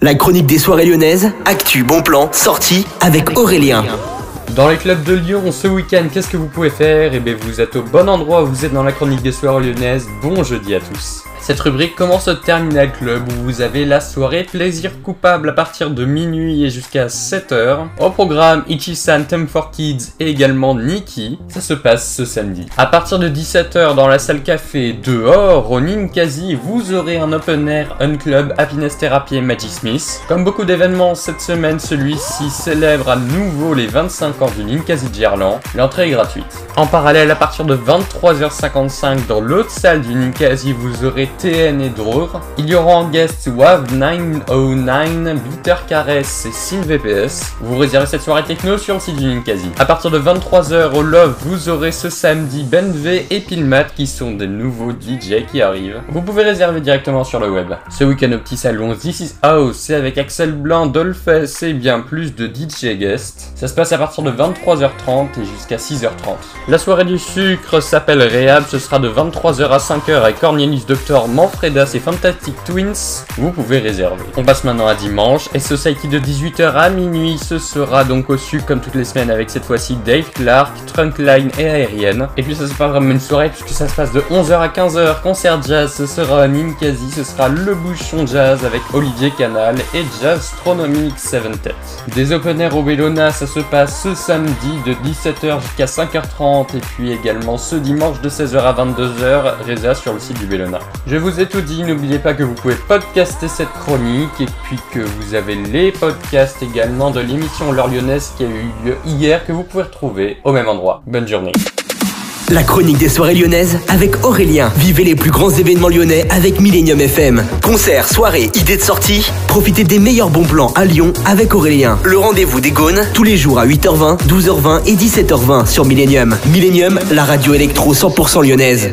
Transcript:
La chronique des soirées lyonnaises, actu, bon plan, sortie avec Aurélien. Dans les clubs de Lyon, ce week-end, qu'est-ce que vous pouvez faire? Eh bien, vous êtes au bon endroit, vous êtes dans la chronique des soirées lyonnaises. Bon jeudi à tous. Cette rubrique commence au Terminal Club où vous avez la soirée plaisir coupable à partir de minuit et jusqu'à 7h. Au programme Ichisan for Kids et également Nikki. Ça se passe ce samedi. À partir de 17h dans la salle café dehors au Ninkasi, vous aurez un open air, un club, happiness therapy et Magic Smith. Comme beaucoup d'événements cette semaine, celui-ci célèbre à nouveau les 25 ans du Ninkasi Gerland. L'entrée est gratuite. En parallèle, à partir de 23h55 dans l'autre salle du Ninkasi, vous aurez TN et Dror. Il y aura en guest WAV 909, Bitter Caress et Sin VPS. Vous réservez cette soirée techno sur le site du Ninkasi. À partir de 23h au Love, vous aurez ce samedi Ben V et Pilmat qui sont des nouveaux DJ qui arrivent. Vous pouvez réserver directement sur le web. Ce week-end au petit salon This is House, c'est avec Axel Blanc, Dolphus et bien plus de DJ guests. Ça se passe à partir de 23h30 et jusqu'à 6h30. La soirée du sucre s'appelle Rehab, ce sera de 23h à 5h avec Cornelius Doctor Manfredas et Fantastic Twins, vous pouvez réserver. On passe maintenant à dimanche, et Society de 18h à minuit, ce sera donc au sud comme toutes les semaines avec cette fois-ci Dave Clark, Trunkline et Aérienne. Et puis ça c'est pas vraiment une soirée puisque ça se passe de 11h à 15h, concert jazz, ce sera Ninkasi, ce sera Le Bouchon Jazz avec Olivier Canal et Jazz Astronomic 7 Tête. Des open air au Bellona, ça se passe ce samedi de 17h jusqu'à 5h30 et puis également ce dimanche de 16h à 22h, Reza sur le site du Bellona. Je vous ai tout dit, n'oubliez pas que vous pouvez podcaster cette chronique et puis que vous avez les podcasts également de l'émission L'heure lyonnaise qui a eu lieu hier que vous pouvez retrouver au même endroit. Bonne journée. La chronique des soirées lyonnaises avec Aurélien. Vivez les plus grands événements lyonnais avec Millennium FM. Concerts, soirées, idées de sortie. Profitez des meilleurs bons plans à Lyon avec Aurélien. Le rendez-vous des Gaunes tous les jours à 8h20, 12h20 et 17h20 sur Millennium. Millennium, la radio électro 100% lyonnaise.